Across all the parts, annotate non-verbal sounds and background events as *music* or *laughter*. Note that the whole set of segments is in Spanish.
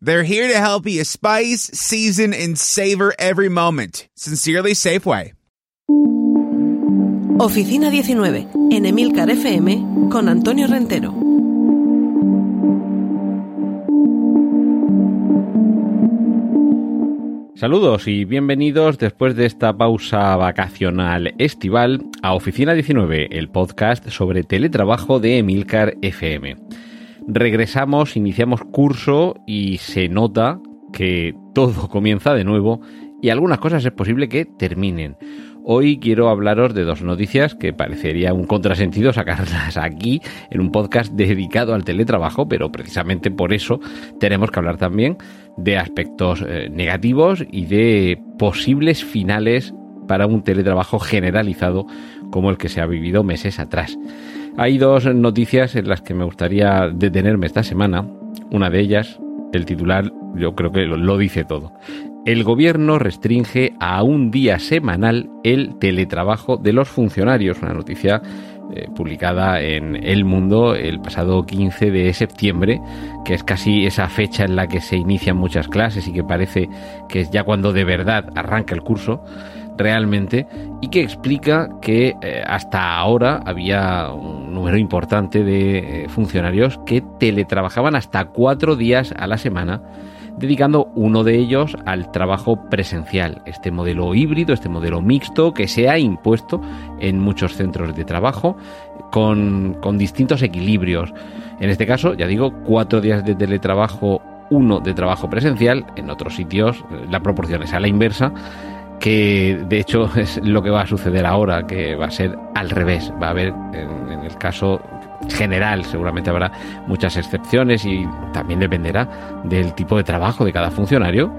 They're here to help you spice, season, and savor every moment. Sincerely, Safeway. Oficina 19, en Emilcar FM, con Antonio Rentero. Saludos y bienvenidos después de esta pausa vacacional estival a Oficina 19, el podcast sobre teletrabajo de Emilcar FM regresamos, iniciamos curso y se nota que todo *laughs* comienza de nuevo y algunas cosas es posible que terminen. Hoy quiero hablaros de dos noticias que parecería un contrasentido sacarlas aquí en un podcast dedicado al teletrabajo, pero precisamente por eso tenemos que hablar también de aspectos eh, negativos y de posibles finales para un teletrabajo generalizado como el que se ha vivido meses atrás. Hay dos noticias en las que me gustaría detenerme esta semana. Una de ellas, el titular, yo creo que lo, dice todo. El gobierno restringe a un día semanal el teletrabajo de los funcionarios. Una noticia eh, publicada en El Mundo el pasado 15 de septiembre, que es casi esa fecha en la que se inician muchas clases y que parece que es ya cuando de verdad arranca el curso realmente y que explica que eh, hasta ahora había un número importante de eh, funcionarios que teletrabajaban hasta cuatro días a la semana dedicando uno de ellos al trabajo presencial, este modelo híbrido, este modelo mixto que se ha impuesto en muchos centros de trabajo con, con distintos equilibrios. En este caso, ya digo, cuatro días de teletrabajo, uno de trabajo presencial, en otros sitios eh, la proporción es a la inversa de hecho *laughs* es lo que va a suceder ahora, que va a ser al revés. Va a haber, en, el caso general, seguramente habrá muchas excepciones y también dependerá del tipo de trabajo de cada funcionario,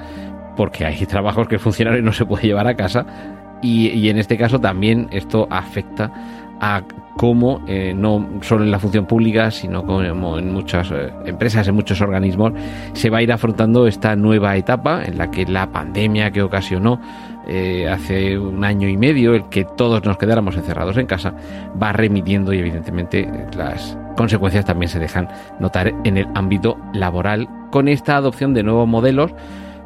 porque hay *laughs* trabajos que el funcionario no se puede llevar a casa y, en este caso también esto afecta a cómo, eh, no solo en la función pública, sino como en muchas eh, empresas, en muchos organismos, se va a ir afrontando esta nueva etapa en la que la pandemia que ocasionó eh, hace un año y medio, el que todos nos quedáramos encerrados en casa, va remitiendo y evidentemente las consecuencias también se dejan notar en el ámbito laboral. Con esta adopción de nuevos modelos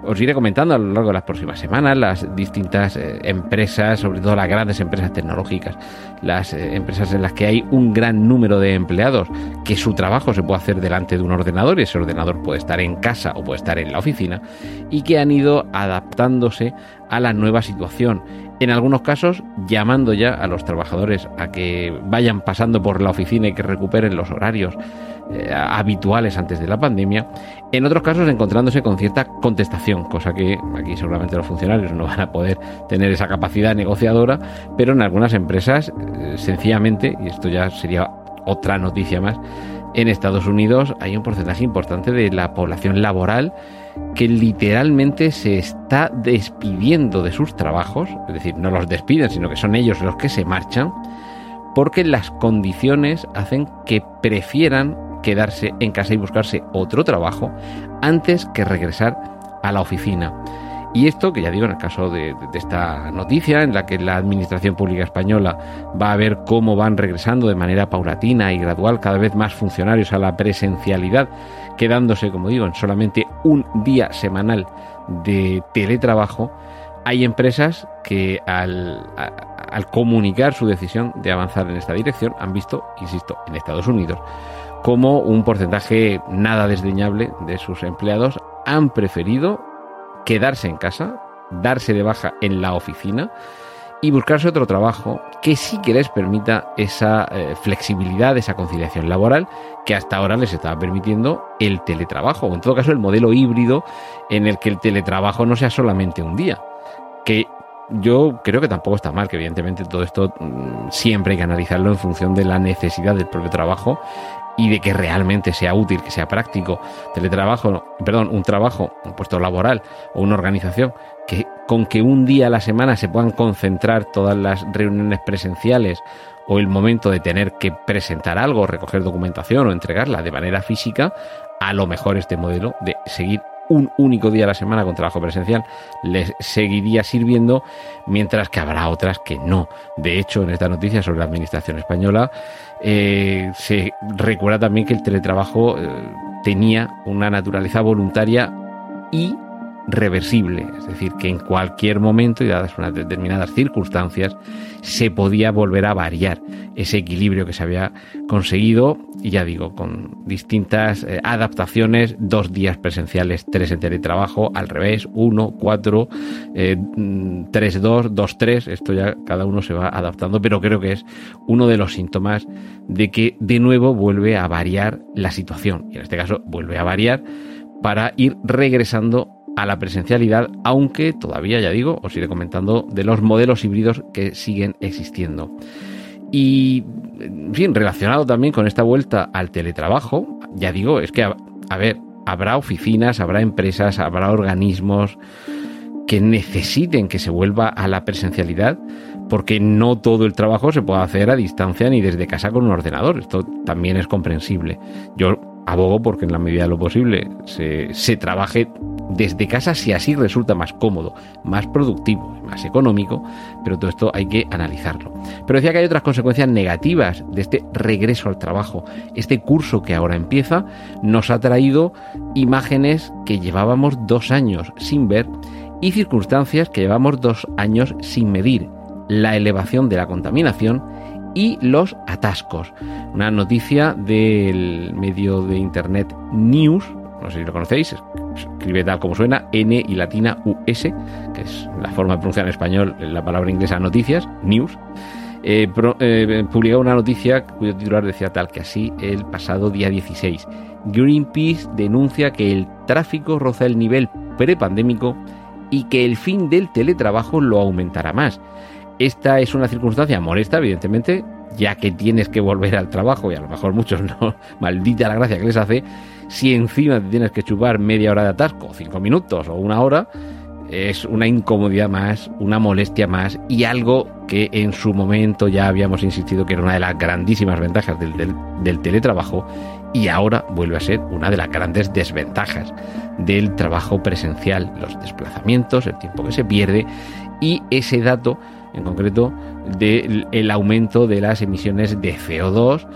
os iré comentando a lo largo de las próximas semanas las distintas eh, empresas, sobre todo las grandes empresas tecnológicas, las eh, empresas en las que hay un gran número de empleados, que su trabajo se puede hacer delante de un ordenador y ese ordenador puede estar en casa o puede estar en la oficina, y que han ido adaptándose a la nueva situación. En algunos casos, llamando ya a los trabajadores a que vayan pasando por la oficina y que recuperen los horarios eh, habituales antes de la pandemia, en otros casos encontrándose con cierta contestación, cosa que aquí seguramente los funcionarios no van a poder tener esa capacidad negociadora, pero en algunas empresas eh, sencillamente, y esto ya sería otra noticia más, en Estados Unidos hay un porcentaje importante de la población laboral que literalmente se está despidiendo de sus trabajos, es decir, no los despiden, sino que son ellos los que se marchan, porque las condiciones hacen que prefieran quedarse en casa y buscarse otro trabajo antes que regresar a la oficina. Y esto, que ya digo, en el caso de, esta noticia, en la que la Administración Pública Española va a ver cómo van regresando de manera paulatina y gradual cada vez más funcionarios a la presencialidad, quedándose, como digo, en solamente un día semanal de teletrabajo, hay empresas que al, al comunicar su decisión de avanzar en esta dirección han visto, insisto, en Estados Unidos, como un porcentaje nada desdeñable de sus empleados han preferido quedarse en casa, darse de baja en la oficina y buscarse otro trabajo que sí que les permita esa eh, flexibilidad, esa conciliación laboral que hasta ahora les estaba permitiendo el teletrabajo, o en todo caso el modelo híbrido en el que el teletrabajo no sea solamente un día, que yo creo que tampoco está mal, que evidentemente todo esto mm, siempre hay que analizarlo en función de la necesidad del propio trabajo y de que realmente sea útil, que sea práctico. Teletrabajo, perdón, un trabajo, un puesto laboral o una organización que con que un día a la semana se puedan concentrar todas las reuniones presenciales o el momento de tener que presentar algo, recoger documentación o entregarla de manera física, a lo mejor este modelo de seguir un único día a la semana con trabajo presencial les seguiría sirviendo, mientras que habrá otras que no. De hecho, en esta noticia sobre la Administración española eh, se recuerda también que el teletrabajo eh, tenía una naturaleza voluntaria y reversible, es decir, que en cualquier momento y dadas unas determinadas circunstancias se podía volver a variar ese equilibrio que se había conseguido, y ya digo, con distintas eh, adaptaciones, dos días presenciales, tres en teletrabajo, al revés, uno, cuatro, eh, tres, dos, dos, tres, esto ya cada uno se va adaptando, pero creo que es uno de los síntomas de que de nuevo vuelve a variar la situación, y en este caso vuelve a variar para ir regresando a la presencialidad, aunque todavía, ya digo, os iré comentando de los modelos híbridos que siguen existiendo. Y, en fin, relacionado también con esta vuelta al teletrabajo, ya digo, es que, a, ver, habrá oficinas, habrá empresas, habrá organismos que necesiten que se vuelva a la presencialidad, porque no todo el trabajo se puede hacer a distancia ni desde casa con un ordenador. Esto también es comprensible. Yo abogo porque en la medida de lo posible se, se trabaje desde casa si así resulta más cómodo, más productivo, más económico, pero todo esto hay que analizarlo. Pero decía que hay otras consecuencias negativas de este regreso al trabajo. Este curso que ahora empieza nos ha traído imágenes que llevábamos dos años sin ver y circunstancias que llevamos dos años sin medir. La elevación de la contaminación y los atascos. Una noticia del medio de internet News, no sé si lo conocéis, escribe tal como suena, N y latina US, que es la forma de pronunciar en español la palabra inglesa noticias, News. Eh, eh, publicó una noticia cuyo titular decía tal que así el pasado día 16. Greenpeace denuncia que el tráfico roza el nivel prepandémico y que el fin del teletrabajo lo aumentará más. Esta es una circunstancia molesta, evidentemente, ya que tienes que volver al trabajo y a lo mejor muchos no, *laughs* maldita la gracia que les hace, si encima te tienes que chupar media hora de atasco, cinco minutos o una hora, es una incomodidad más, una molestia más y algo que en su momento ya habíamos insistido que era una de las grandísimas ventajas del, del, teletrabajo y ahora vuelve a ser una de las grandes desventajas del trabajo presencial, los desplazamientos, el tiempo que se pierde y ese dato en concreto del aumento de las emisiones de CO2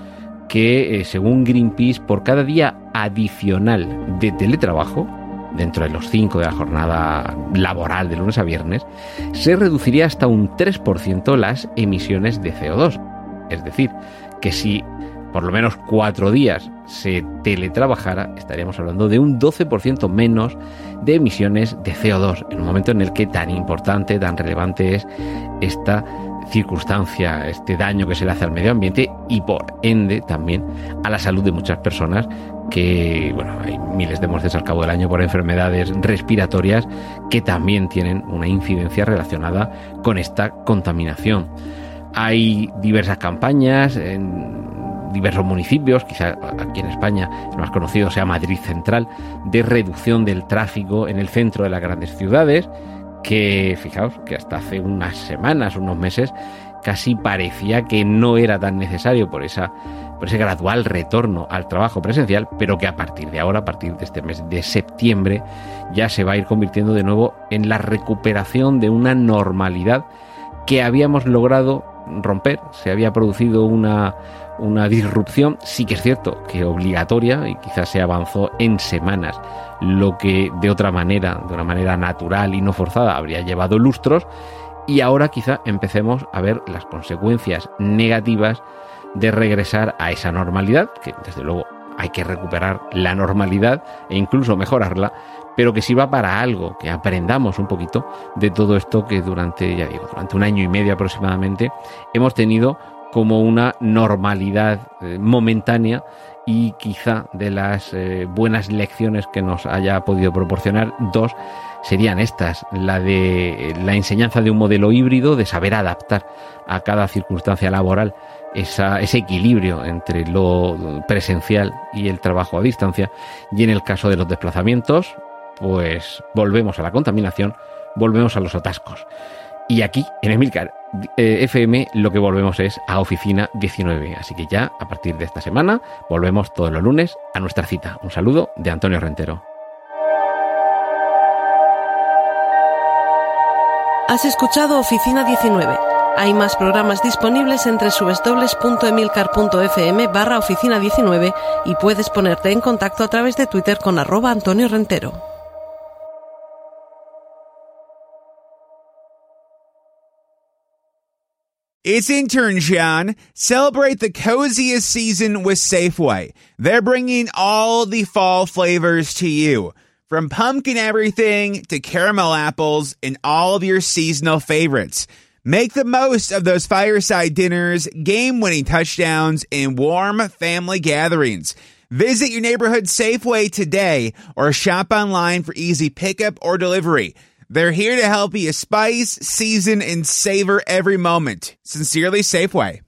que eh, según Greenpeace por cada día adicional de teletrabajo dentro de los 5 de la jornada laboral de lunes a viernes, se reduciría hasta un 3% las emisiones de CO2. Es decir, que si por lo menos cuatro días se teletrabajara, estaríamos hablando de un 12% menos de emisiones de CO2, en un momento en el que tan importante, tan relevante es esta circunstancia, este daño que se le hace al medio ambiente y por ende también a la salud de muchas personas que, bueno, hay miles de muertes al cabo del año por enfermedades respiratorias que también tienen una incidencia relacionada con esta contaminación. Hay diversas campañas en diversos municipios, quizá aquí en España el más conocido sea Madrid Central, de reducción del tráfico en el centro de las grandes ciudades, que fijaos que hasta hace unas semanas, unos meses, casi parecía que no era tan necesario por esa por ese gradual retorno al trabajo presencial, pero que a partir de ahora, a partir de este mes de septiembre, ya se va a ir convirtiendo de nuevo en la recuperación de una normalidad que habíamos logrado romper. Se había producido una, una disrupción, sí que es cierto que obligatoria y quizás se avanzó en semanas, lo que de otra manera, de una manera natural y no forzada, habría llevado lustros y ahora quizá empecemos a ver las consecuencias negativas de regresar a esa normalidad, que desde luego hay que recuperar la normalidad e incluso mejorarla, pero que sirva para algo, que aprendamos un poquito de todo esto que durante, ya digo, durante un año y medio aproximadamente hemos tenido como una normalidad eh, momentánea y quizá de las eh, buenas lecciones que nos haya podido proporcionar, dos serían estas, la de la enseñanza de un modelo híbrido, de saber adaptar a cada circunstancia laboral ese equilibrio entre lo presencial y el trabajo a distancia, y en el caso de los desplazamientos, pues volvemos a la contaminación, volvemos a los atascos. Y aquí, en Emilcar eh, FM, lo que volvemos es a Oficina 19. Así que ya, a partir de esta semana, volvemos todos los lunes a nuestra cita. Un saludo de Antonio Rentero. Has escuchado Oficina 19. Hay más programas disponibles entre www.emilcar.fm barra oficina 19 y puedes ponerte en contacto a través de Twitter con arroba Antonio Rentero. It's intern John. Celebrate the coziest season with Safeway. They're bringing all the fall flavors to you. From pumpkin everything to caramel apples and all of your seasonal favorites. Make the most of those fireside dinners, game winning touchdowns, and warm family gatherings. Visit your neighborhood Safeway today or shop online for easy pickup or delivery. They're here to help you spice, season, and savor every moment. Sincerely, Safeway.